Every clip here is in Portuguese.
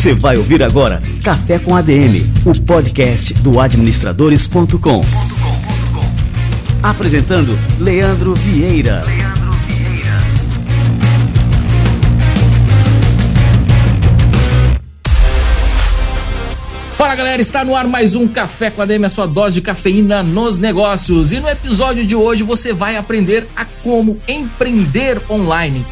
Você vai ouvir agora Café com ADM, o podcast do administradores.com. Apresentando Leandro Vieira. Fala galera, está no ar mais um Café com a DM, a sua dose de cafeína nos negócios. E no episódio de hoje você vai aprender a como empreender online.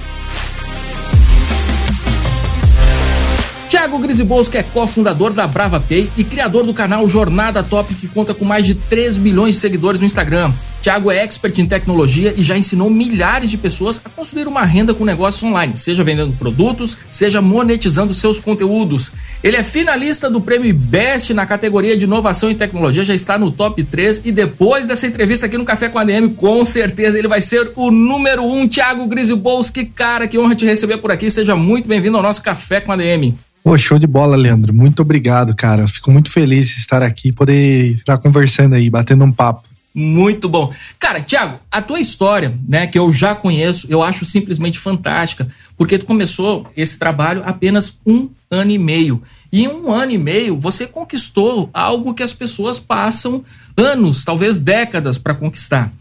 Tiago Grisiboulos, que é cofundador da Brava Pay e criador do canal Jornada Top, que conta com mais de 3 milhões de seguidores no Instagram. Tiago é expert em tecnologia e já ensinou milhares de pessoas a construir uma renda com negócios online, seja vendendo produtos, seja monetizando seus conteúdos. Ele é finalista do prêmio Best na categoria de inovação e tecnologia, já está no top 3 e depois dessa entrevista aqui no Café com a DM, com certeza ele vai ser o número 1. Um. Tiago Grisiboulos, que cara, que honra te receber por aqui. Seja muito bem-vindo ao nosso Café com a DM. Pô, show de bola, Leandro. Muito obrigado, cara. Fico muito feliz de estar aqui e poder estar conversando aí, batendo um papo. Muito bom. Cara, Thiago, a tua história, né, que eu já conheço, eu acho simplesmente fantástica, porque tu começou esse trabalho apenas um ano e meio. E em um ano e meio, você conquistou algo que as pessoas passam anos, talvez décadas, para conquistar.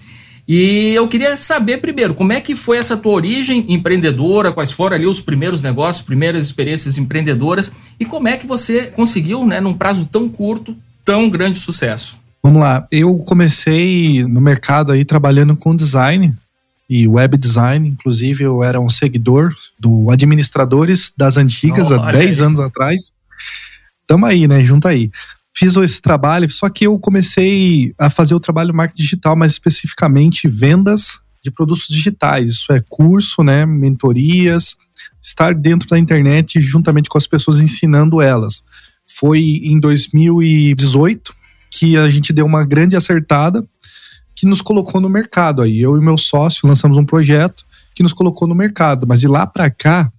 E eu queria saber primeiro, como é que foi essa tua origem empreendedora, quais foram ali os primeiros negócios, primeiras experiências empreendedoras e como é que você conseguiu, né, num prazo tão curto, tão grande sucesso? Vamos lá, eu comecei no mercado aí trabalhando com design e web design, inclusive eu era um seguidor do Administradores das Antigas, oh, há 10 anos atrás. Tamo aí, né, junto aí fiz esse trabalho, só que eu comecei a fazer o trabalho marketing digital, mais especificamente vendas de produtos digitais. Isso é curso, né, mentorias, estar dentro da internet juntamente com as pessoas ensinando elas. Foi em 2018 que a gente deu uma grande acertada que nos colocou no mercado aí. Eu e meu sócio lançamos um projeto que nos colocou no mercado, mas de lá para cá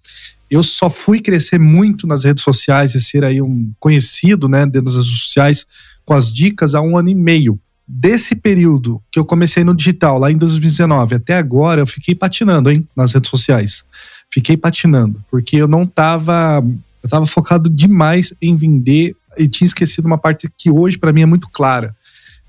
eu só fui crescer muito nas redes sociais e ser aí um conhecido, né, dentro das redes sociais com as dicas há um ano e meio. Desse período que eu comecei no digital, lá em 2019, até agora, eu fiquei patinando, hein, nas redes sociais. Fiquei patinando, porque eu não tava. Eu tava focado demais em vender e tinha esquecido uma parte que hoje para mim é muito clara,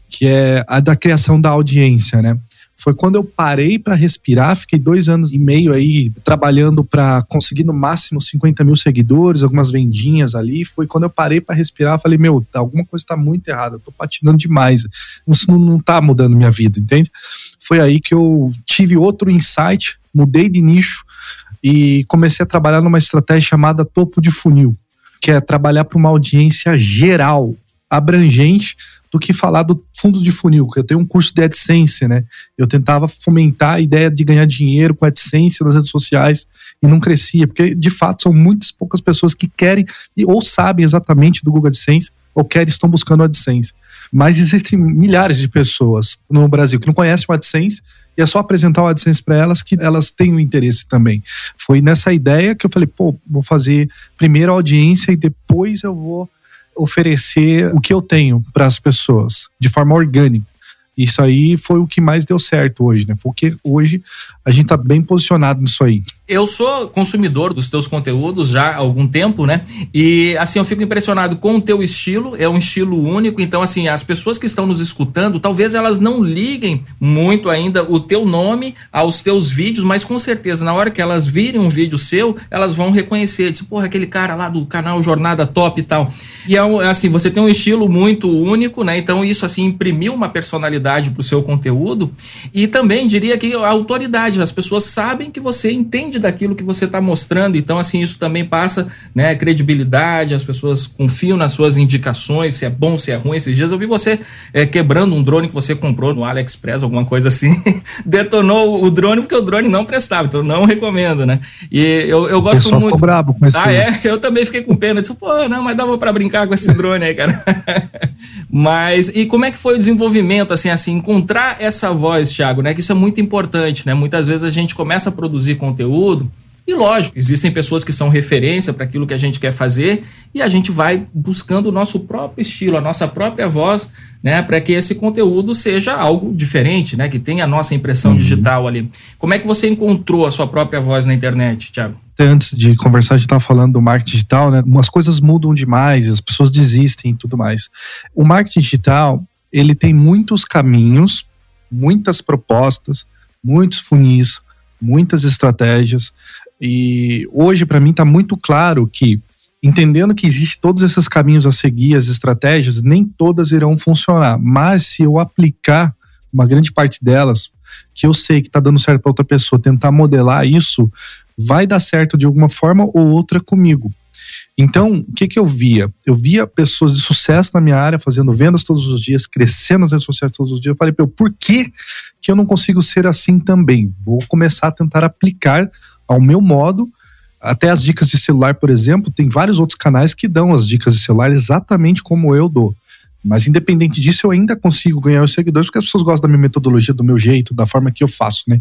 que é a da criação da audiência, né? Foi quando eu parei para respirar. Fiquei dois anos e meio aí trabalhando para conseguir no máximo 50 mil seguidores, algumas vendinhas ali. Foi quando eu parei para respirar. Falei, meu, alguma coisa está muito errada. Eu tô patinando demais. Isso não, não tá mudando minha vida, entende? Foi aí que eu tive outro insight, mudei de nicho e comecei a trabalhar numa estratégia chamada topo de funil, que é trabalhar para uma audiência geral, abrangente do que falar do fundo de funil, que eu tenho um curso de AdSense, né? Eu tentava fomentar a ideia de ganhar dinheiro com AdSense nas redes sociais e não crescia, porque de fato são muitas poucas pessoas que querem ou sabem exatamente do Google AdSense ou querem estão buscando AdSense. Mas existem milhares de pessoas no Brasil que não conhecem o AdSense e é só apresentar o AdSense para elas que elas têm o interesse também. Foi nessa ideia que eu falei, pô, vou fazer primeiro a audiência e depois eu vou oferecer o que eu tenho para as pessoas de forma orgânica. Isso aí foi o que mais deu certo hoje, né? Porque hoje a gente tá bem posicionado nisso aí. Eu sou consumidor dos teus conteúdos já há algum tempo, né? E assim, eu fico impressionado com o teu estilo, é um estilo único. Então, assim, as pessoas que estão nos escutando, talvez elas não liguem muito ainda o teu nome aos teus vídeos, mas com certeza, na hora que elas virem um vídeo seu, elas vão reconhecer. Diz, porra, aquele cara lá do canal Jornada Top e tal. E é assim, você tem um estilo muito único, né? Então, isso assim imprimiu uma personalidade pro seu conteúdo. E também diria que a autoridade, as pessoas sabem que você entende daquilo que você está mostrando. Então, assim, isso também passa né, credibilidade, as pessoas confiam nas suas indicações, se é bom, se é ruim. Esses dias eu vi você é, quebrando um drone que você comprou no AliExpress, alguma coisa assim. Detonou o drone porque o drone não prestava, então não recomendo, né? E eu, eu gosto muito. Ficou bravo com esse Ah, é? Eu também fiquei com pena. Disse, pô, não, mas dava para brincar com esse drone aí, cara. Mas e como é que foi o desenvolvimento assim, assim, encontrar essa voz, Thiago, né? Que isso é muito importante, né? Muitas vezes a gente começa a produzir conteúdo e lógico, existem pessoas que são referência para aquilo que a gente quer fazer e a gente vai buscando o nosso próprio estilo, a nossa própria voz, né, para que esse conteúdo seja algo diferente, né, que tenha a nossa impressão uhum. digital ali. Como é que você encontrou a sua própria voz na internet, Thiago? Antes de conversar, a gente estava falando do marketing digital, né? As coisas mudam demais, as pessoas desistem e tudo mais. O marketing digital, ele tem muitos caminhos, muitas propostas, muitos funis, muitas estratégias. E hoje, para mim, está muito claro que, entendendo que existem todos esses caminhos a seguir, as estratégias, nem todas irão funcionar. Mas se eu aplicar uma grande parte delas, que eu sei que está dando certo para outra pessoa, tentar modelar isso, vai dar certo de alguma forma ou outra comigo. Então, o que, que eu via? Eu via pessoas de sucesso na minha área fazendo vendas todos os dias, crescendo nas redes sociais todos os dias. Eu falei, por que, que eu não consigo ser assim também? Vou começar a tentar aplicar ao meu modo. Até as dicas de celular, por exemplo, tem vários outros canais que dão as dicas de celular exatamente como eu dou. Mas independente disso, eu ainda consigo ganhar os seguidores porque as pessoas gostam da minha metodologia, do meu jeito, da forma que eu faço, né?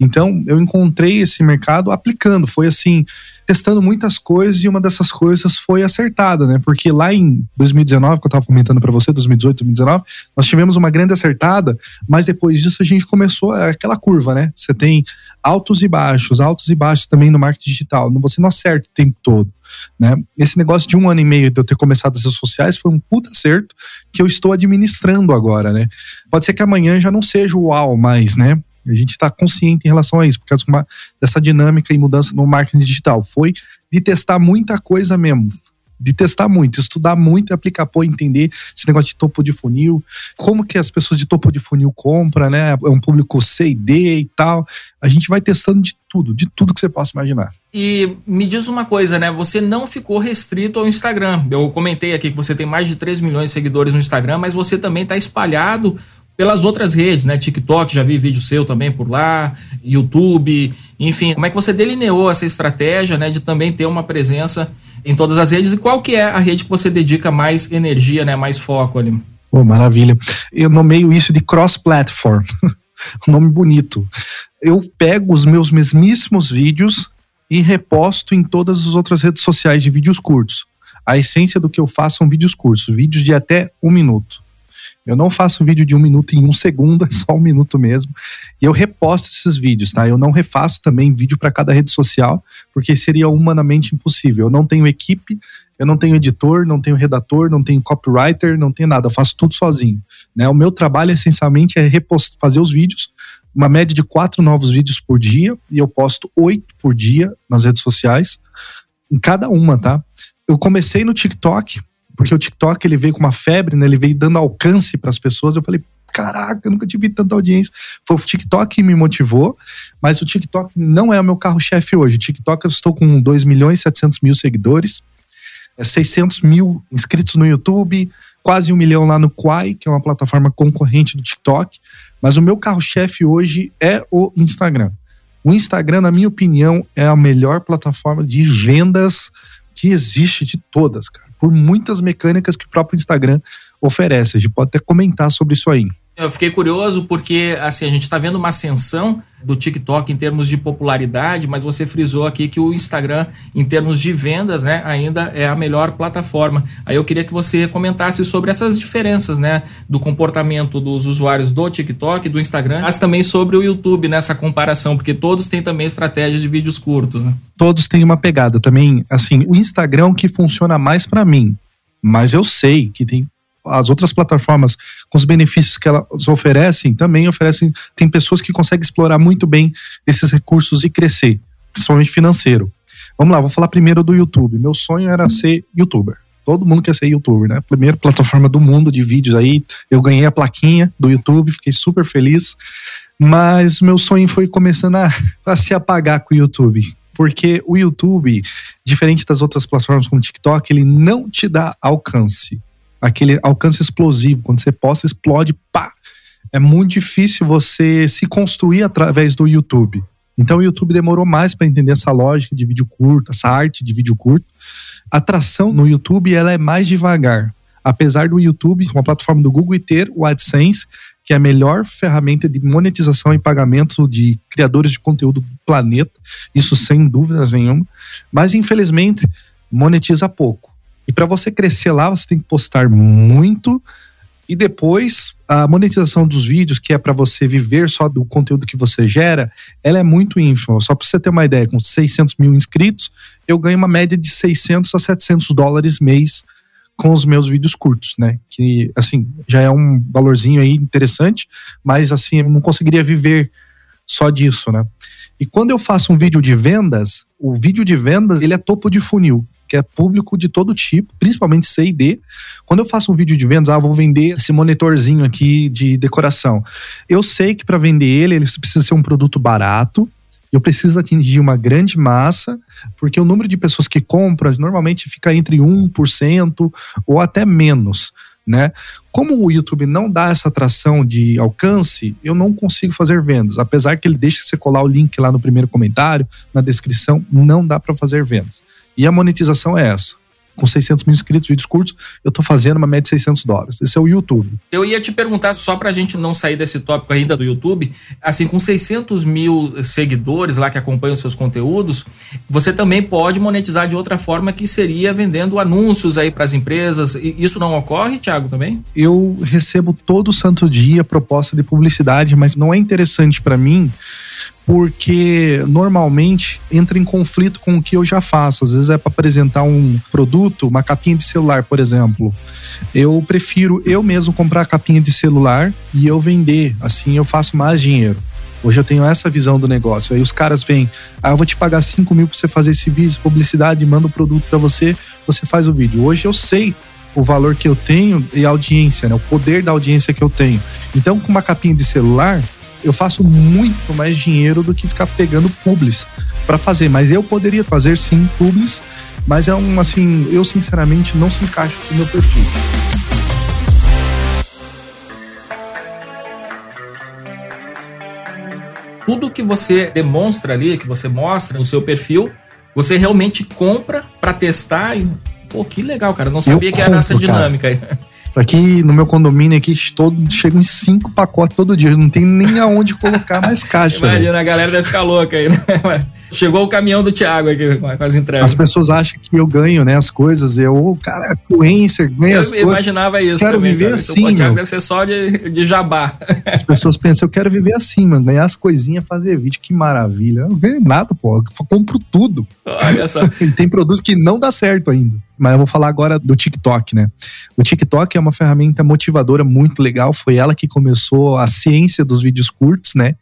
Então, eu encontrei esse mercado aplicando. Foi assim, testando muitas coisas e uma dessas coisas foi acertada, né? Porque lá em 2019, que eu estava comentando para você, 2018, 2019, nós tivemos uma grande acertada, mas depois disso a gente começou é aquela curva, né? Você tem altos e baixos, altos e baixos também no marketing digital. Você não acerta o tempo todo, né? Esse negócio de um ano e meio de eu ter começado as redes sociais foi um puta acerto que eu estou administrando agora, né? Pode ser que amanhã já não seja o uau mais, né? A gente está consciente em relação a isso, por causa dessa dinâmica e mudança no marketing digital. Foi de testar muita coisa mesmo. De testar muito, estudar muito, aplicar, pô, entender esse negócio de topo de funil, como que as pessoas de topo de funil compram, né? É um público C e D e tal. A gente vai testando de tudo, de tudo que você possa imaginar. E me diz uma coisa, né? Você não ficou restrito ao Instagram. Eu comentei aqui que você tem mais de 3 milhões de seguidores no Instagram, mas você também está espalhado pelas outras redes, né? TikTok, já vi vídeo seu também por lá, YouTube, enfim. Como é que você delineou essa estratégia, né, de também ter uma presença em todas as redes e qual que é a rede que você dedica mais energia, né, mais foco ali? Maravilha. Eu nomeio isso de cross-platform. nome bonito. Eu pego os meus mesmíssimos vídeos e reposto em todas as outras redes sociais de vídeos curtos. A essência do que eu faço são vídeos curtos, vídeos de até um minuto. Eu não faço vídeo de um minuto em um segundo, é só um minuto mesmo. E eu reposto esses vídeos, tá? Eu não refaço também vídeo para cada rede social, porque seria humanamente impossível. Eu não tenho equipe, eu não tenho editor, não tenho redator, não tenho copywriter, não tenho nada. Eu faço tudo sozinho. Né? O meu trabalho essencialmente é repost fazer os vídeos, uma média de quatro novos vídeos por dia, e eu posto oito por dia nas redes sociais, em cada uma, tá? Eu comecei no TikTok, porque o TikTok ele veio com uma febre, né? Ele veio dando alcance para as pessoas. Eu falei, caraca, eu nunca tive tanta audiência. Foi o TikTok que me motivou, mas o TikTok não é o meu carro-chefe hoje. O TikTok eu estou com 2 milhões e 700 mil seguidores, 600 é mil inscritos no YouTube, quase um milhão lá no Quai, que é uma plataforma concorrente do TikTok. Mas o meu carro-chefe hoje é o Instagram. O Instagram, na minha opinião, é a melhor plataforma de vendas que existe de todas, cara por muitas mecânicas que o próprio Instagram oferece. A gente pode até comentar sobre isso aí. Eu fiquei curioso porque assim a gente está vendo uma ascensão do TikTok em termos de popularidade, mas você frisou aqui que o Instagram, em termos de vendas, né, ainda é a melhor plataforma. Aí eu queria que você comentasse sobre essas diferenças, né, do comportamento dos usuários do TikTok, do Instagram, mas também sobre o YouTube nessa comparação, porque todos têm também estratégias de vídeos curtos, né? Todos têm uma pegada também. Assim, o Instagram é que funciona mais para mim, mas eu sei que tem as outras plataformas, com os benefícios que elas oferecem, também oferecem. Tem pessoas que conseguem explorar muito bem esses recursos e crescer, principalmente financeiro. Vamos lá, vou falar primeiro do YouTube. Meu sonho era ser youtuber. Todo mundo quer ser youtuber, né? Primeira plataforma do mundo de vídeos aí. Eu ganhei a plaquinha do YouTube, fiquei super feliz. Mas meu sonho foi começando a, a se apagar com o YouTube porque o YouTube, diferente das outras plataformas como o TikTok, ele não te dá alcance aquele alcance explosivo. Quando você posta, explode, pá! É muito difícil você se construir através do YouTube. Então o YouTube demorou mais para entender essa lógica de vídeo curto, essa arte de vídeo curto. A atração no YouTube ela é mais devagar. Apesar do YouTube, uma plataforma do Google, e ter o AdSense, que é a melhor ferramenta de monetização e pagamento de criadores de conteúdo do planeta, isso sem dúvidas nenhuma, mas infelizmente monetiza pouco. E para você crescer lá, você tem que postar muito e depois a monetização dos vídeos, que é para você viver só do conteúdo que você gera, ela é muito ínfima. Só para você ter uma ideia, com 600 mil inscritos, eu ganho uma média de 600 a 700 dólares mês com os meus vídeos curtos, né? Que, assim, já é um valorzinho aí interessante, mas, assim, eu não conseguiria viver só disso, né? E quando eu faço um vídeo de vendas, o vídeo de vendas, ele é topo de funil que é público de todo tipo, principalmente C e D. Quando eu faço um vídeo de vendas, ah, vou vender esse monitorzinho aqui de decoração. Eu sei que para vender ele, ele precisa ser um produto barato, eu preciso atingir uma grande massa, porque o número de pessoas que compram normalmente fica entre 1% ou até menos. Né? Como o YouTube não dá essa atração de alcance, eu não consigo fazer vendas. Apesar que ele deixa você colar o link lá no primeiro comentário, na descrição, não dá para fazer vendas. E a monetização é essa com 600 mil inscritos, vídeos curtos, eu tô fazendo uma média de 600 dólares. Esse é o YouTube. Eu ia te perguntar, só pra gente não sair desse tópico ainda do YouTube, assim, com 600 mil seguidores lá que acompanham seus conteúdos, você também pode monetizar de outra forma que seria vendendo anúncios aí para as empresas. Isso não ocorre, Thiago, também? Eu recebo todo santo dia proposta de publicidade, mas não é interessante para mim porque normalmente entra em conflito com o que eu já faço. Às vezes é para apresentar um produto, uma capinha de celular, por exemplo. Eu prefiro eu mesmo comprar a capinha de celular e eu vender. Assim eu faço mais dinheiro. Hoje eu tenho essa visão do negócio. Aí os caras vêm, ah, eu vou te pagar 5 mil pra você fazer esse vídeo, publicidade, manda o produto para você, você faz o vídeo. Hoje eu sei o valor que eu tenho e a audiência, né? O poder da audiência que eu tenho. Então, com uma capinha de celular, eu faço muito mais dinheiro do que ficar pegando publis para fazer. Mas eu poderia fazer sim publis, mas é um assim, eu sinceramente não se encaixa com o meu perfil. Tudo que você demonstra ali, que você mostra no seu perfil, você realmente compra para testar e pô, que legal, cara. Não sabia eu que compro, era essa dinâmica aí. Aqui no meu condomínio aqui, todo, chegam em cinco pacotes todo dia. Não tem nem aonde colocar mais caixa. Imagina, a galera deve ficar louca aí, né? Chegou o caminhão do Thiago aqui com as entregas. As pessoas acham que eu ganho, né, as coisas. Eu, cara, é influencer, ganha as coisas. Eu imaginava isso. Quero também, viver cara. assim. O Thiago deve ser só de, de jabá. As pessoas pensam, eu quero viver assim, mano. Ganhar as coisinhas, fazer vídeo, que maravilha. Eu não ganho nada, pô. Eu compro tudo. Olha só. e tem produto que não dá certo ainda. Mas eu vou falar agora do TikTok, né? O TikTok é uma ferramenta motivadora muito legal. Foi ela que começou a ciência dos vídeos curtos, né?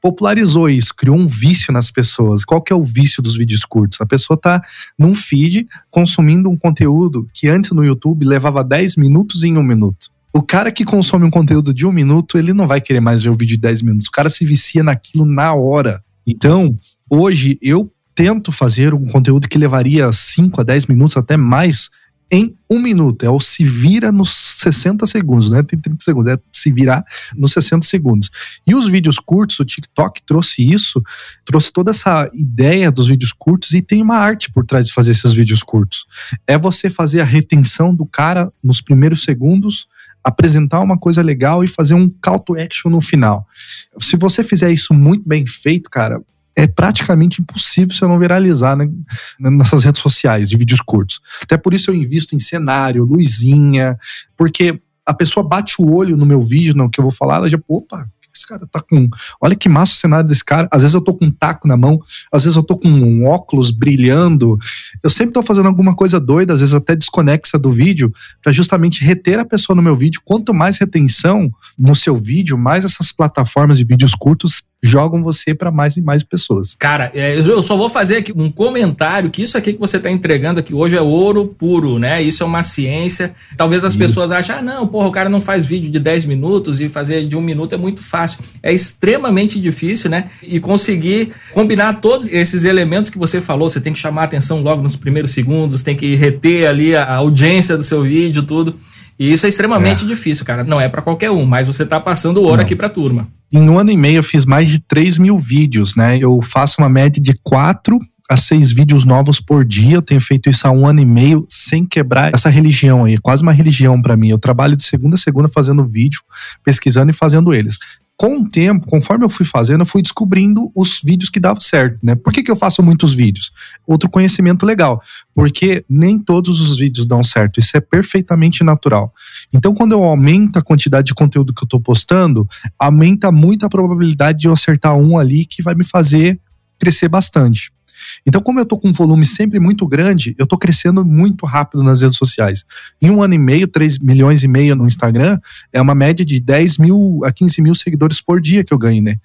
Popularizou isso, criou um vício nas pessoas. Qual que é o vício dos vídeos curtos? A pessoa tá num feed consumindo um conteúdo que antes no YouTube levava 10 minutos em um minuto. O cara que consome um conteúdo de um minuto, ele não vai querer mais ver o vídeo de 10 minutos. O cara se vicia naquilo na hora. Então, hoje eu tento fazer um conteúdo que levaria 5 a 10 minutos, até mais, em um minuto. É o se vira nos 60 segundos, né? Tem 30 segundos, é se virar nos 60 segundos. E os vídeos curtos, o TikTok trouxe isso, trouxe toda essa ideia dos vídeos curtos e tem uma arte por trás de fazer esses vídeos curtos. É você fazer a retenção do cara nos primeiros segundos apresentar uma coisa legal e fazer um call to action no final. Se você fizer isso muito bem feito, cara, é praticamente impossível você não viralizar né, nessas redes sociais de vídeos curtos. Até por isso eu invisto em cenário, luzinha, porque a pessoa bate o olho no meu vídeo, no que eu vou falar, ela já, opa, esse cara tá com. Olha que massa o cenário desse cara. Às vezes eu tô com um taco na mão, às vezes eu tô com um óculos brilhando. Eu sempre tô fazendo alguma coisa doida, às vezes até desconexa do vídeo, para justamente reter a pessoa no meu vídeo. Quanto mais retenção no seu vídeo, mais essas plataformas de vídeos curtos jogam você para mais e mais pessoas. Cara, é, eu só vou fazer aqui um comentário que isso aqui que você está entregando aqui hoje é ouro puro, né? Isso é uma ciência. Talvez as isso. pessoas achem, ah, não, porra, o cara não faz vídeo de 10 minutos e fazer de um minuto é muito fácil. É extremamente difícil, né? E conseguir combinar todos esses elementos que você falou, você tem que chamar a atenção logo nos primeiros segundos, tem que reter ali a audiência do seu vídeo, tudo. E isso é extremamente é. difícil, cara. Não é para qualquer um, mas você tá passando ouro aqui pra turma. Em um ano e meio eu fiz mais de 3 mil vídeos, né? Eu faço uma média de 4 a seis vídeos novos por dia. Eu tenho feito isso há um ano e meio sem quebrar essa religião aí. Quase uma religião para mim. Eu trabalho de segunda a segunda fazendo vídeo, pesquisando e fazendo eles com o tempo, conforme eu fui fazendo, eu fui descobrindo os vídeos que davam certo, né? Por que, que eu faço muitos vídeos? Outro conhecimento legal, porque nem todos os vídeos dão certo, isso é perfeitamente natural. Então, quando eu aumento a quantidade de conteúdo que eu tô postando, aumenta muito a probabilidade de eu acertar um ali que vai me fazer crescer bastante. Então, como eu tô com um volume sempre muito grande, eu tô crescendo muito rápido nas redes sociais. Em um ano e meio, 3 milhões e meio no Instagram, é uma média de 10 mil a 15 mil seguidores por dia que eu ganho, né?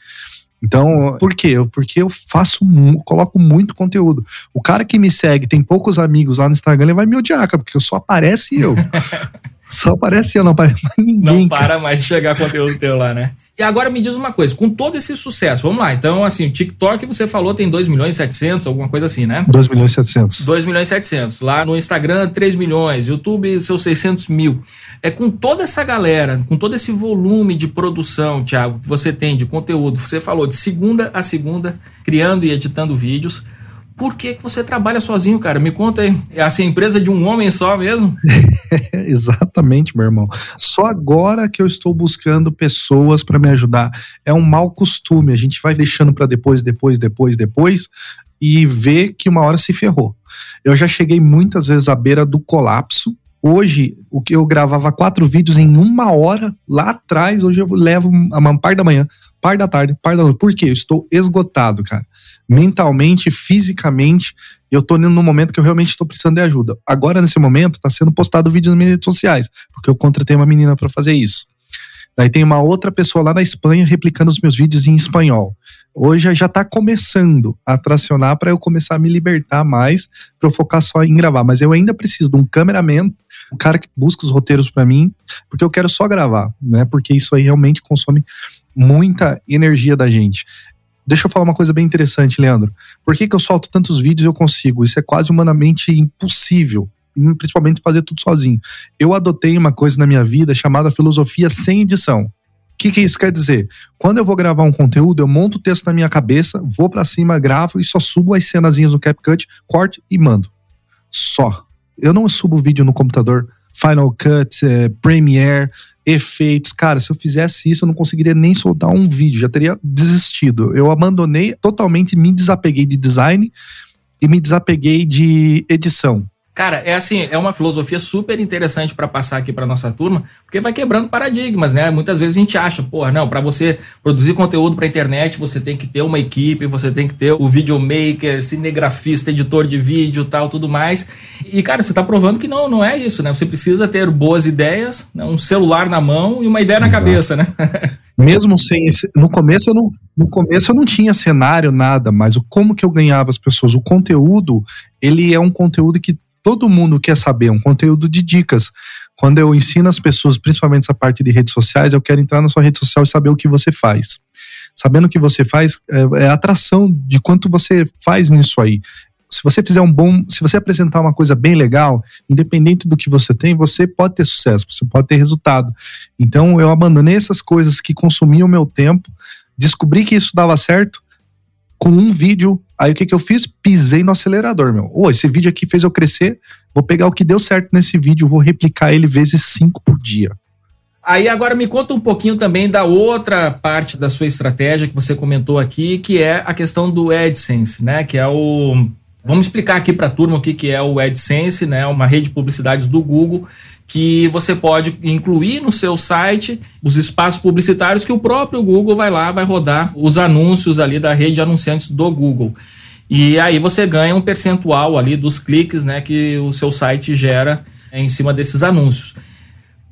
Então, por quê? Porque eu faço, coloco muito conteúdo. O cara que me segue, tem poucos amigos lá no Instagram, ele vai me odiar, porque só aparece eu. Só aparece eu, não aparece mais ninguém. Não para cara. mais de chegar conteúdo teu lá, né? E agora me diz uma coisa, com todo esse sucesso, vamos lá, então assim, o TikTok você falou tem 2 milhões e 700, alguma coisa assim, né? 2 milhões e 700. 2 milhões e 700. Lá no Instagram, 3 milhões, YouTube, seus 600 mil. É com toda essa galera, com todo esse volume de produção, Thiago, que você tem de conteúdo, você falou de segunda a segunda, criando e editando vídeos, por que, que você trabalha sozinho, cara? Me conta aí. É assim, a empresa de um homem só mesmo? Exatamente, meu irmão. Só agora que eu estou buscando pessoas para me ajudar. É um mau costume. A gente vai deixando para depois, depois, depois, depois e vê que uma hora se ferrou. Eu já cheguei muitas vezes à beira do colapso. Hoje, o que eu gravava quatro vídeos em uma hora lá atrás, hoje eu levo uma par da manhã, par da tarde, par da noite. Por quê? Eu estou esgotado, cara mentalmente, fisicamente, eu tô no momento que eu realmente estou precisando de ajuda. Agora, nesse momento, está sendo postado vídeo nas minhas redes sociais, porque eu contratei uma menina para fazer isso. Daí tem uma outra pessoa lá na Espanha replicando os meus vídeos em espanhol. Hoje já está começando a tracionar para eu começar a me libertar mais, para eu focar só em gravar. Mas eu ainda preciso de um cameraman, um cara que busca os roteiros para mim, porque eu quero só gravar, né? Porque isso aí realmente consome muita energia da gente. Deixa eu falar uma coisa bem interessante, Leandro. Por que, que eu solto tantos vídeos e eu consigo? Isso é quase humanamente impossível. Principalmente fazer tudo sozinho. Eu adotei uma coisa na minha vida chamada filosofia sem edição. O que, que isso quer dizer? Quando eu vou gravar um conteúdo, eu monto o texto na minha cabeça, vou para cima, gravo e só subo as cenazinhas no CapCut, corte e mando. Só. Eu não subo vídeo no computador Final Cut, eh, Premiere, efeitos. Cara, se eu fizesse isso, eu não conseguiria nem soltar um vídeo, já teria desistido. Eu abandonei totalmente, me desapeguei de design e me desapeguei de edição. Cara, é assim, é uma filosofia super interessante para passar aqui para nossa turma, porque vai quebrando paradigmas, né? Muitas vezes a gente acha, pô, não, para você produzir conteúdo para internet, você tem que ter uma equipe, você tem que ter o videomaker, cinegrafista, editor de vídeo, tal, tudo mais. E cara, você tá provando que não, não é isso, né? Você precisa ter boas ideias, né? um celular na mão e uma ideia Exato. na cabeça, né? Mesmo sem esse, no começo eu não, no começo eu não tinha cenário nada, mas o como que eu ganhava as pessoas, o conteúdo, ele é um conteúdo que todo mundo quer saber, um conteúdo de dicas. Quando eu ensino as pessoas, principalmente essa parte de redes sociais, eu quero entrar na sua rede social e saber o que você faz. Sabendo o que você faz, é, é atração de quanto você faz nisso aí. Se você fizer um bom, se você apresentar uma coisa bem legal, independente do que você tem, você pode ter sucesso, você pode ter resultado. Então eu abandonei essas coisas que consumiam meu tempo, descobri que isso dava certo com um vídeo Aí o que, que eu fiz? Pisei no acelerador, meu. Ô, esse vídeo aqui fez eu crescer. Vou pegar o que deu certo nesse vídeo, vou replicar ele vezes cinco por dia. Aí agora me conta um pouquinho também da outra parte da sua estratégia que você comentou aqui, que é a questão do AdSense, né? Que é o. Vamos explicar aqui para a turma o que, que é o AdSense, né? Uma rede de publicidades do Google que você pode incluir no seu site os espaços publicitários que o próprio Google vai lá, vai rodar os anúncios ali da rede de anunciantes do Google. E aí você ganha um percentual ali dos cliques né, que o seu site gera em cima desses anúncios.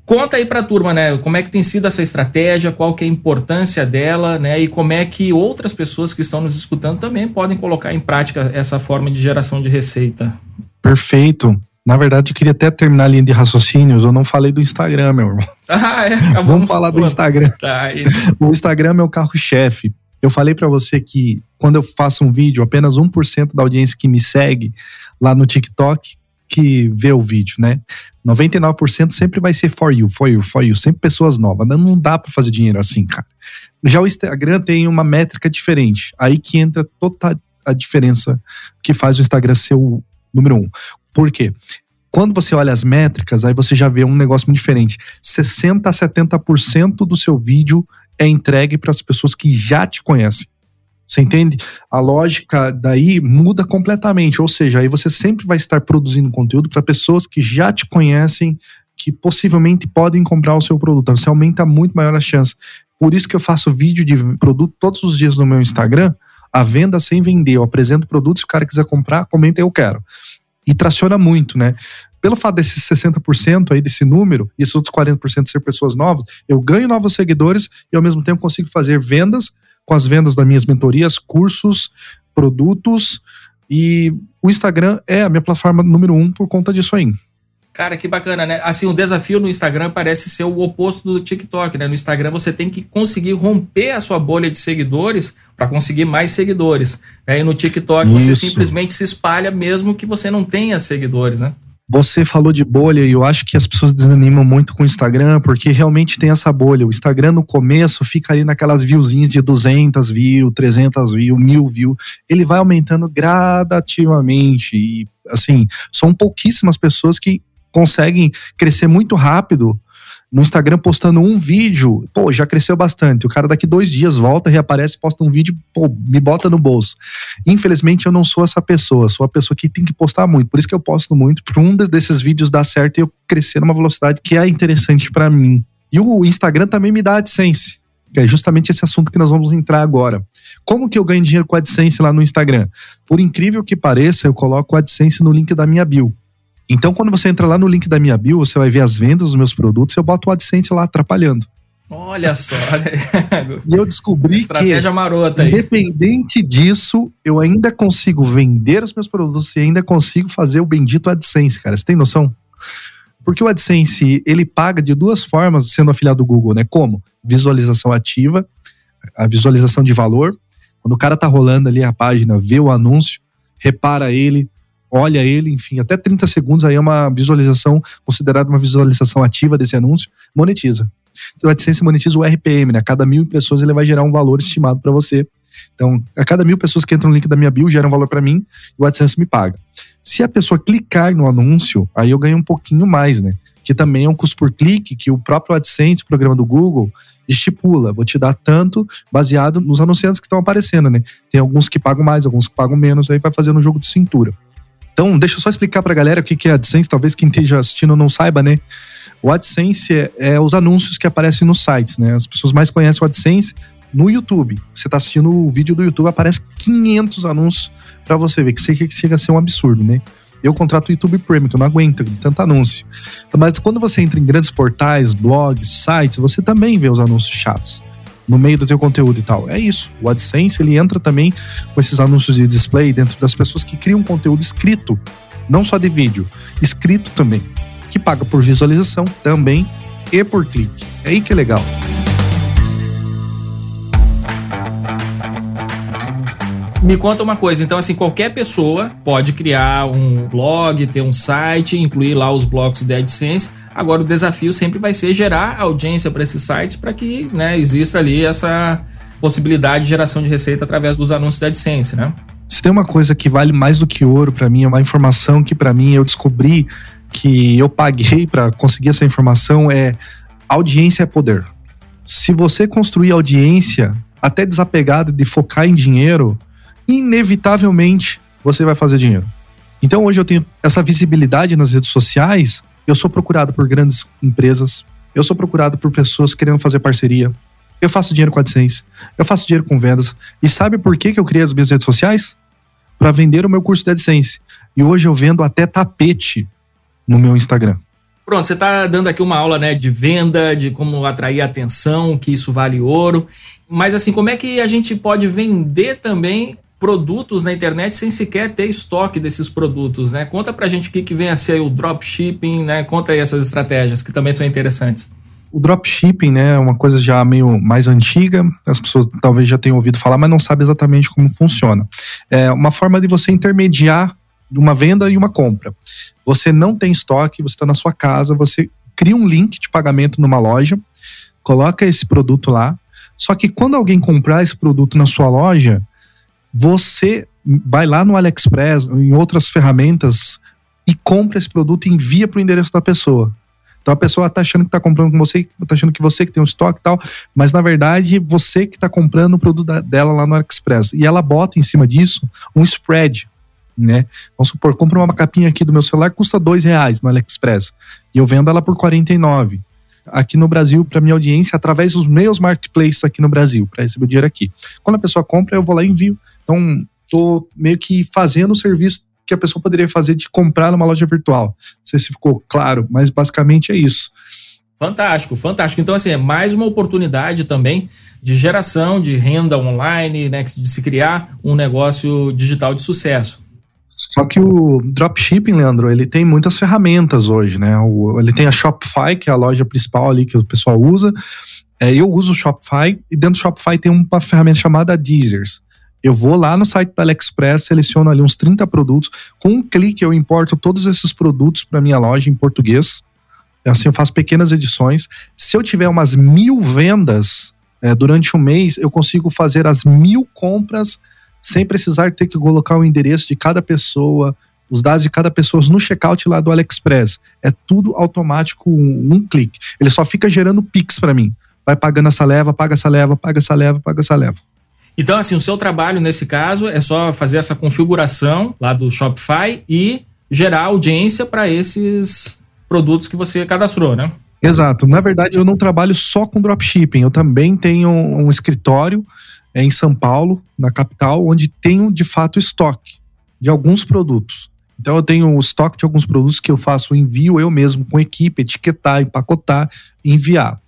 Conta aí para a turma, né? Como é que tem sido essa estratégia, qual que é a importância dela, né? E como é que outras pessoas que estão nos escutando também podem colocar em prática essa forma de geração de receita. Perfeito. Na verdade, eu queria até terminar a linha de raciocínios. Eu não falei do Instagram, meu irmão. Ah, é? Vamos falar do Instagram. Tá, o Instagram é meu carro-chefe. Eu falei para você que quando eu faço um vídeo, apenas 1% da audiência que me segue lá no TikTok que vê o vídeo, né? 99% sempre vai ser for you, for you, for you, sempre pessoas novas. Não dá para fazer dinheiro assim, cara. Já o Instagram tem uma métrica diferente. Aí que entra total, a diferença que faz o Instagram ser o número um. Por quê? Quando você olha as métricas, aí você já vê um negócio muito diferente. 60 a 70% do seu vídeo é entregue para as pessoas que já te conhecem. Você entende? A lógica daí muda completamente. Ou seja, aí você sempre vai estar produzindo conteúdo para pessoas que já te conhecem, que possivelmente podem comprar o seu produto. Você aumenta muito maior a chance. Por isso que eu faço vídeo de produto todos os dias no meu Instagram, a venda sem vender. Eu apresento produtos, se o cara quiser comprar, comenta eu quero. E traciona muito, né? Pelo fato desses 60% aí, desse número, e esses outros 40% ser pessoas novas, eu ganho novos seguidores e ao mesmo tempo consigo fazer vendas com as vendas das minhas mentorias, cursos, produtos. E o Instagram é a minha plataforma número um por conta disso aí. Cara, que bacana, né? Assim, o desafio no Instagram parece ser o oposto do TikTok, né? No Instagram você tem que conseguir romper a sua bolha de seguidores para conseguir mais seguidores. Aí no TikTok Isso. você simplesmente se espalha mesmo que você não tenha seguidores, né? Você falou de bolha e eu acho que as pessoas desanimam muito com o Instagram porque realmente tem essa bolha. O Instagram no começo fica ali naquelas viewzinhas de 200 views, 300 views, 1000 views. Ele vai aumentando gradativamente e assim, são pouquíssimas pessoas que conseguem crescer muito rápido no Instagram postando um vídeo, pô, já cresceu bastante. O cara daqui dois dias volta, reaparece, posta um vídeo, pô, me bota no bolso. Infelizmente eu não sou essa pessoa, sou a pessoa que tem que postar muito. Por isso que eu posto muito, para um desses vídeos dar certo e eu crescer numa velocidade que é interessante para mim. E o Instagram também me dá AdSense. Que é justamente esse assunto que nós vamos entrar agora. Como que eu ganho dinheiro com AdSense lá no Instagram? Por incrível que pareça, eu coloco AdSense no link da minha bio. Então, quando você entra lá no link da minha bio, você vai ver as vendas dos meus produtos, eu boto o AdSense lá atrapalhando. Olha só. e eu descobri Estratégia que, marota aí. independente disso, eu ainda consigo vender os meus produtos e ainda consigo fazer o bendito AdSense, cara. Você tem noção? Porque o AdSense, ele paga de duas formas sendo afiliado do Google, né? Como? Visualização ativa, a visualização de valor. Quando o cara tá rolando ali a página, vê o anúncio, repara ele, olha ele, enfim, até 30 segundos aí é uma visualização, considerada uma visualização ativa desse anúncio, monetiza. Então, o AdSense monetiza o RPM, né? A cada mil impressões ele vai gerar um valor estimado para você. Então, a cada mil pessoas que entram no link da minha bio gera um valor para mim e o AdSense me paga. Se a pessoa clicar no anúncio, aí eu ganho um pouquinho mais, né? Que também é um custo por clique que o próprio AdSense, o programa do Google, estipula. Vou te dar tanto baseado nos anunciantes que estão aparecendo, né? Tem alguns que pagam mais, alguns que pagam menos, aí vai fazendo um jogo de cintura. Então, deixa eu só explicar pra galera o que é AdSense, talvez quem esteja assistindo não saiba, né? O AdSense é, é, os anúncios que aparecem nos sites, né? As pessoas mais conhecem o AdSense no YouTube. Você tá assistindo o vídeo do YouTube, aparece 500 anúncios para você ver, que chega a ser um absurdo, né? Eu contrato o YouTube Premium, que eu não aguento tanto anúncio. Mas quando você entra em grandes portais, blogs, sites, você também vê os anúncios chatos no meio do teu conteúdo e tal. É isso. O AdSense ele entra também com esses anúncios de display dentro das pessoas que criam conteúdo escrito, não só de vídeo, escrito também, que paga por visualização também e por clique. É aí que é legal. Me conta uma coisa, então assim, qualquer pessoa pode criar um blog, ter um site, incluir lá os blocos de AdSense Agora o desafio sempre vai ser gerar audiência para esses sites para que né, exista ali essa possibilidade de geração de receita através dos anúncios da AdSense, né? Se tem uma coisa que vale mais do que ouro para mim, é uma informação que para mim eu descobri que eu paguei para conseguir essa informação é audiência é poder. Se você construir audiência até desapegado de focar em dinheiro, inevitavelmente você vai fazer dinheiro. Então hoje eu tenho essa visibilidade nas redes sociais eu sou procurado por grandes empresas. Eu sou procurado por pessoas querendo fazer parceria. Eu faço dinheiro com AdSense. Eu faço dinheiro com vendas. E sabe por que, que eu criei as minhas redes sociais? Para vender o meu curso de AdSense. E hoje eu vendo até tapete no meu Instagram. Pronto, você está dando aqui uma aula né, de venda, de como atrair atenção, que isso vale ouro. Mas assim, como é que a gente pode vender também produtos na internet sem sequer ter estoque desses produtos, né? Conta pra gente o que, que vem a ser o dropshipping, né? Conta aí essas estratégias que também são interessantes. O dropshipping, né, é uma coisa já meio mais antiga, as pessoas talvez já tenham ouvido falar, mas não sabem exatamente como funciona. É uma forma de você intermediar uma venda e uma compra. Você não tem estoque, você está na sua casa, você cria um link de pagamento numa loja, coloca esse produto lá, só que quando alguém comprar esse produto na sua loja, você vai lá no AliExpress, em outras ferramentas e compra esse produto e envia para o endereço da pessoa. Então a pessoa tá achando que tá comprando com você, tá achando que você que tem um estoque e tal, mas na verdade você que tá comprando o produto dela lá no AliExpress. E ela bota em cima disso um spread, né? Vamos supor, compra uma capinha aqui do meu celular, custa dois reais no AliExpress. E eu vendo ela por 49 aqui no Brasil para minha audiência através dos meus marketplaces aqui no Brasil, para receber o dinheiro aqui. Quando a pessoa compra, eu vou lá e envio. Então, tô meio que fazendo o serviço que a pessoa poderia fazer de comprar numa loja virtual. Não sei se ficou claro, mas basicamente é isso. Fantástico, fantástico. Então, assim, é mais uma oportunidade também de geração de renda online, né, de se criar um negócio digital de sucesso. Só que o dropshipping, Leandro, ele tem muitas ferramentas hoje, né? O, ele tem a Shopify, que é a loja principal ali que o pessoal usa. É, eu uso o Shopify e dentro do Shopify tem uma ferramenta chamada Deezers. Eu vou lá no site da AliExpress, seleciono ali uns 30 produtos. Com um clique, eu importo todos esses produtos para minha loja em português. Assim, eu faço pequenas edições. Se eu tiver umas mil vendas é, durante um mês, eu consigo fazer as mil compras sem precisar ter que colocar o endereço de cada pessoa, os dados de cada pessoa no checkout lá do AliExpress. É tudo automático, um, um clique. Ele só fica gerando Pix para mim. Vai pagando essa leva, paga essa leva, paga essa leva, paga essa leva. Então, assim, o seu trabalho nesse caso é só fazer essa configuração lá do Shopify e gerar audiência para esses produtos que você cadastrou, né? Exato. Na verdade, eu não trabalho só com dropshipping. Eu também tenho um escritório em São Paulo, na capital, onde tenho de fato estoque de alguns produtos. Então eu tenho o estoque de alguns produtos que eu faço o envio eu mesmo com equipe, etiquetar, empacotar, enviar.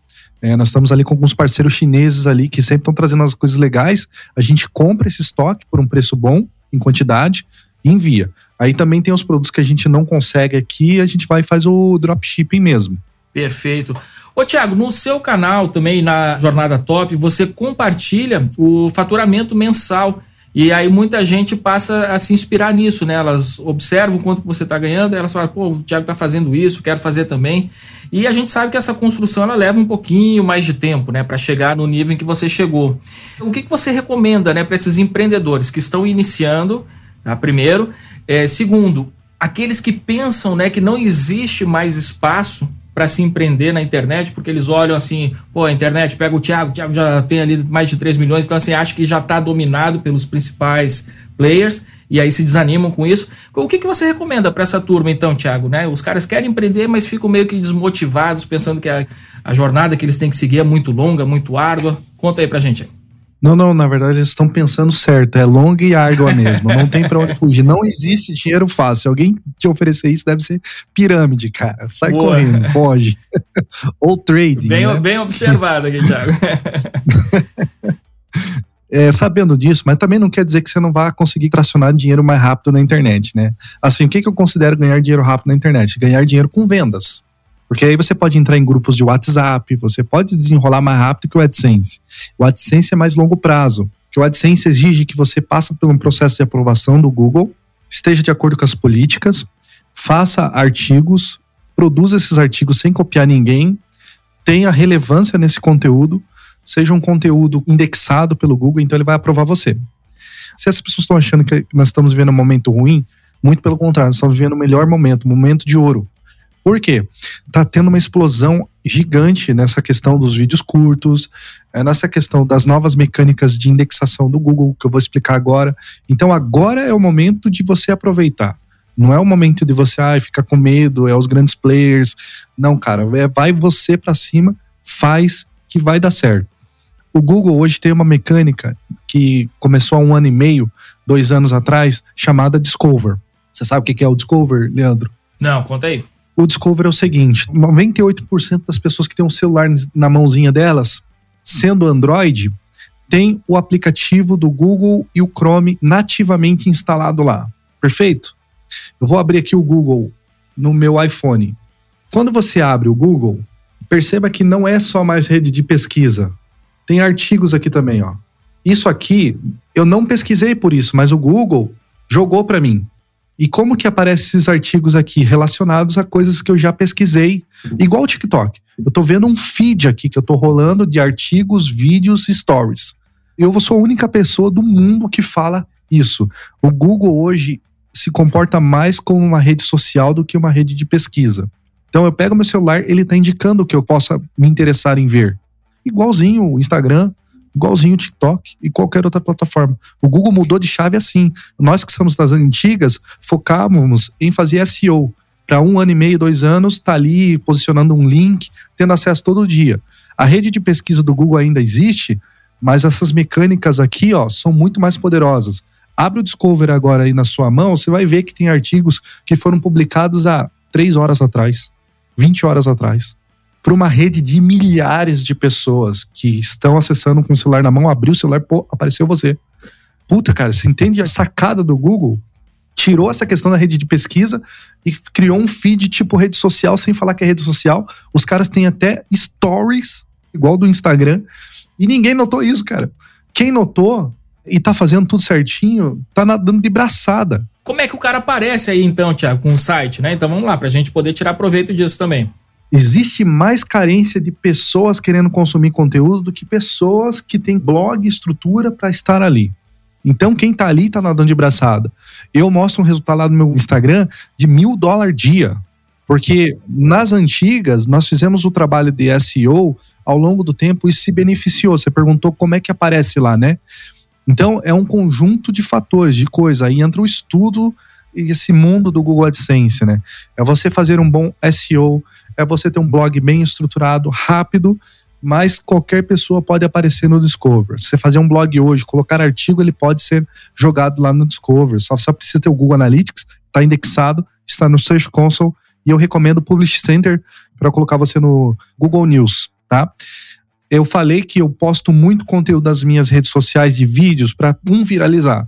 É, nós estamos ali com alguns parceiros chineses ali que sempre estão trazendo as coisas legais. A gente compra esse estoque por um preço bom, em quantidade, e envia. Aí também tem os produtos que a gente não consegue aqui, a gente vai e faz o dropshipping mesmo. Perfeito. Ô Tiago, no seu canal também, na Jornada Top, você compartilha o faturamento mensal e aí muita gente passa a se inspirar nisso, né? Elas observam quanto que você está ganhando, elas falam, pô, o Thiago está fazendo isso, quero fazer também. E a gente sabe que essa construção ela leva um pouquinho mais de tempo, né, para chegar no nível em que você chegou. O que, que você recomenda, né, para esses empreendedores que estão iniciando, tá? primeiro, é, segundo, aqueles que pensam, né, que não existe mais espaço para se empreender na internet, porque eles olham assim, pô, a internet pega o Thiago, o Thiago já tem ali mais de 3 milhões, então assim, acho que já está dominado pelos principais players e aí se desanimam com isso. O que, que você recomenda para essa turma então, Thiago? Né? Os caras querem empreender, mas ficam meio que desmotivados, pensando que a, a jornada que eles têm que seguir é muito longa, muito árdua. Conta aí pra gente. Não, não, na verdade eles estão pensando certo, é longa e árdua mesmo, não tem pra onde fugir, não existe dinheiro fácil, alguém te oferecer isso deve ser pirâmide, cara, sai Boa. correndo, foge, ou trading. Bem, né? bem observado aqui, Thiago. é, sabendo disso, mas também não quer dizer que você não vai conseguir tracionar dinheiro mais rápido na internet, né? Assim, o que, que eu considero ganhar dinheiro rápido na internet? Ganhar dinheiro com vendas. Porque aí você pode entrar em grupos de WhatsApp, você pode desenrolar mais rápido que o AdSense. O AdSense é mais longo prazo, que o AdSense exige que você passe por um processo de aprovação do Google, esteja de acordo com as políticas, faça artigos, produza esses artigos sem copiar ninguém, tenha relevância nesse conteúdo, seja um conteúdo indexado pelo Google, então ele vai aprovar você. Se essas pessoas estão achando que nós estamos vivendo um momento ruim, muito pelo contrário, nós estamos vivendo o melhor momento, um momento de ouro. Por quê? Tá tendo uma explosão gigante nessa questão dos vídeos curtos, é, nessa questão das novas mecânicas de indexação do Google, que eu vou explicar agora. Então agora é o momento de você aproveitar. Não é o momento de você ah, ficar com medo, é os grandes players. Não, cara, é, vai você para cima, faz que vai dar certo. O Google hoje tem uma mecânica que começou há um ano e meio, dois anos atrás, chamada Discover. Você sabe o que é o Discover, Leandro? Não, conta aí. O Discover é o seguinte: 98% das pessoas que têm um celular na mãozinha delas, sendo Android, tem o aplicativo do Google e o Chrome nativamente instalado lá. Perfeito? Eu vou abrir aqui o Google no meu iPhone. Quando você abre o Google, perceba que não é só mais rede de pesquisa. Tem artigos aqui também, ó. Isso aqui, eu não pesquisei por isso, mas o Google jogou para mim. E como que aparecem esses artigos aqui relacionados a coisas que eu já pesquisei, igual o TikTok. Eu tô vendo um feed aqui que eu tô rolando de artigos, vídeos stories. Eu sou a única pessoa do mundo que fala isso. O Google hoje se comporta mais como uma rede social do que uma rede de pesquisa. Então eu pego meu celular, ele está indicando o que eu possa me interessar em ver. Igualzinho o Instagram, igualzinho o TikTok e qualquer outra plataforma. O Google mudou de chave assim. Nós que somos das antigas, focávamos em fazer SEO. Para um ano e meio, dois anos, tá ali posicionando um link, tendo acesso todo dia. A rede de pesquisa do Google ainda existe, mas essas mecânicas aqui, ó, são muito mais poderosas. Abre o Discover agora aí na sua mão, você vai ver que tem artigos que foram publicados há três horas atrás, 20 horas atrás para uma rede de milhares de pessoas que estão acessando com o celular na mão, abriu o celular, pô, apareceu você. Puta, cara, você entende a sacada do Google? Tirou essa questão da rede de pesquisa e criou um feed tipo rede social, sem falar que é rede social. Os caras têm até stories, igual do Instagram, e ninguém notou isso, cara. Quem notou e tá fazendo tudo certinho, tá nadando de braçada. Como é que o cara aparece aí então, Thiago, com o site, né? Então vamos lá, pra gente poder tirar proveito disso também existe mais carência de pessoas querendo consumir conteúdo do que pessoas que têm blog, estrutura para estar ali. Então, quem está ali está nadando de braçada. Eu mostro um resultado lá no meu Instagram de mil dólares dia. Porque nas antigas, nós fizemos o trabalho de SEO ao longo do tempo e se beneficiou. Você perguntou como é que aparece lá, né? Então, é um conjunto de fatores, de coisa. Aí entra o estudo e esse mundo do Google AdSense, né? É você fazer um bom SEO, é você ter um blog bem estruturado, rápido, mas qualquer pessoa pode aparecer no Discover. Se você fazer um blog hoje, colocar artigo, ele pode ser jogado lá no Discover. Só, só precisa ter o Google Analytics, está indexado, está no Search Console e eu recomendo o Publish Center para colocar você no Google News, tá? Eu falei que eu posto muito conteúdo das minhas redes sociais de vídeos para um viralizar.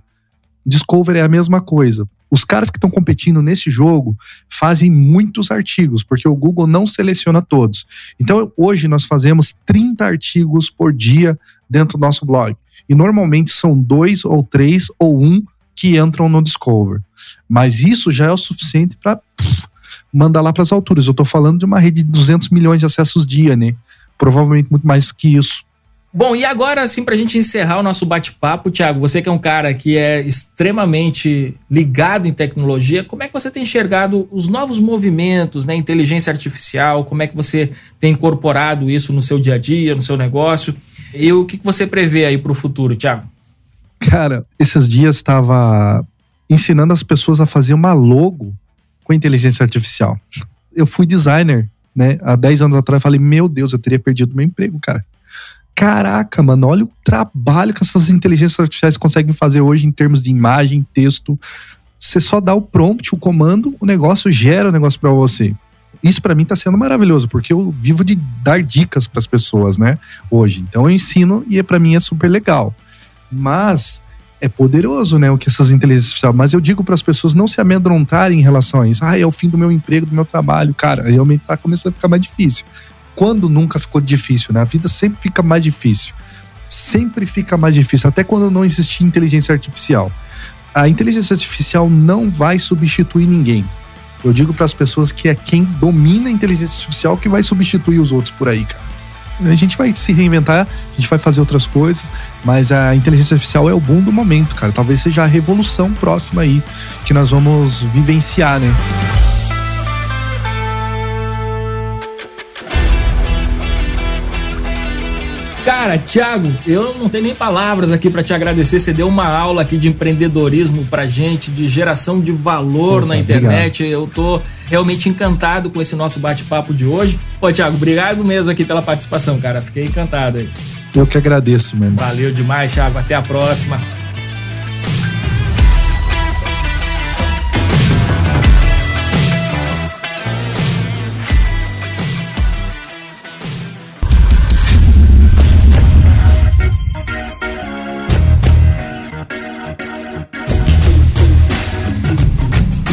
Discover é a mesma coisa. Os caras que estão competindo nesse jogo fazem muitos artigos, porque o Google não seleciona todos. Então, hoje nós fazemos 30 artigos por dia dentro do nosso blog. E normalmente são dois ou três ou um que entram no Discover. Mas isso já é o suficiente para mandar lá para as alturas. Eu estou falando de uma rede de 200 milhões de acessos dia, né? Provavelmente muito mais que isso. Bom, e agora, assim, para a gente encerrar o nosso bate-papo, Thiago, você que é um cara que é extremamente ligado em tecnologia, como é que você tem enxergado os novos movimentos, né, inteligência artificial, como é que você tem incorporado isso no seu dia a dia, no seu negócio, e o que você prevê aí para o futuro, Thiago? Cara, esses dias estava ensinando as pessoas a fazer uma logo com inteligência artificial. Eu fui designer, né, há 10 anos atrás, falei, meu Deus, eu teria perdido meu emprego, cara caraca, mano, olha o trabalho que essas inteligências artificiais conseguem fazer hoje em termos de imagem, texto. Você só dá o prompt, o comando, o negócio gera o negócio para você. Isso para mim tá sendo maravilhoso, porque eu vivo de dar dicas para as pessoas, né? Hoje. Então eu ensino e é, para mim é super legal. Mas é poderoso, né, o que essas inteligências artificiais. Mas eu digo para as pessoas não se amedrontarem em relação a isso. Ah, é o fim do meu emprego, do meu trabalho. Cara, realmente tá começando a ficar mais difícil quando nunca ficou difícil, né? A vida sempre fica mais difícil. Sempre fica mais difícil, até quando não existia inteligência artificial. A inteligência artificial não vai substituir ninguém. Eu digo para as pessoas que é quem domina a inteligência artificial que vai substituir os outros por aí, cara. A gente vai se reinventar, a gente vai fazer outras coisas, mas a inteligência artificial é o boom do momento, cara. Talvez seja a revolução próxima aí que nós vamos vivenciar, né? Cara, Thiago, eu não tenho nem palavras aqui para te agradecer. Você deu uma aula aqui de empreendedorismo pra gente, de geração de valor Poxa, na internet. Obrigado. Eu tô realmente encantado com esse nosso bate-papo de hoje. Pô, Thiago, obrigado mesmo aqui pela participação, cara. Fiquei encantado aí. Eu que agradeço, meu irmão. Valeu demais, Thiago. Até a próxima.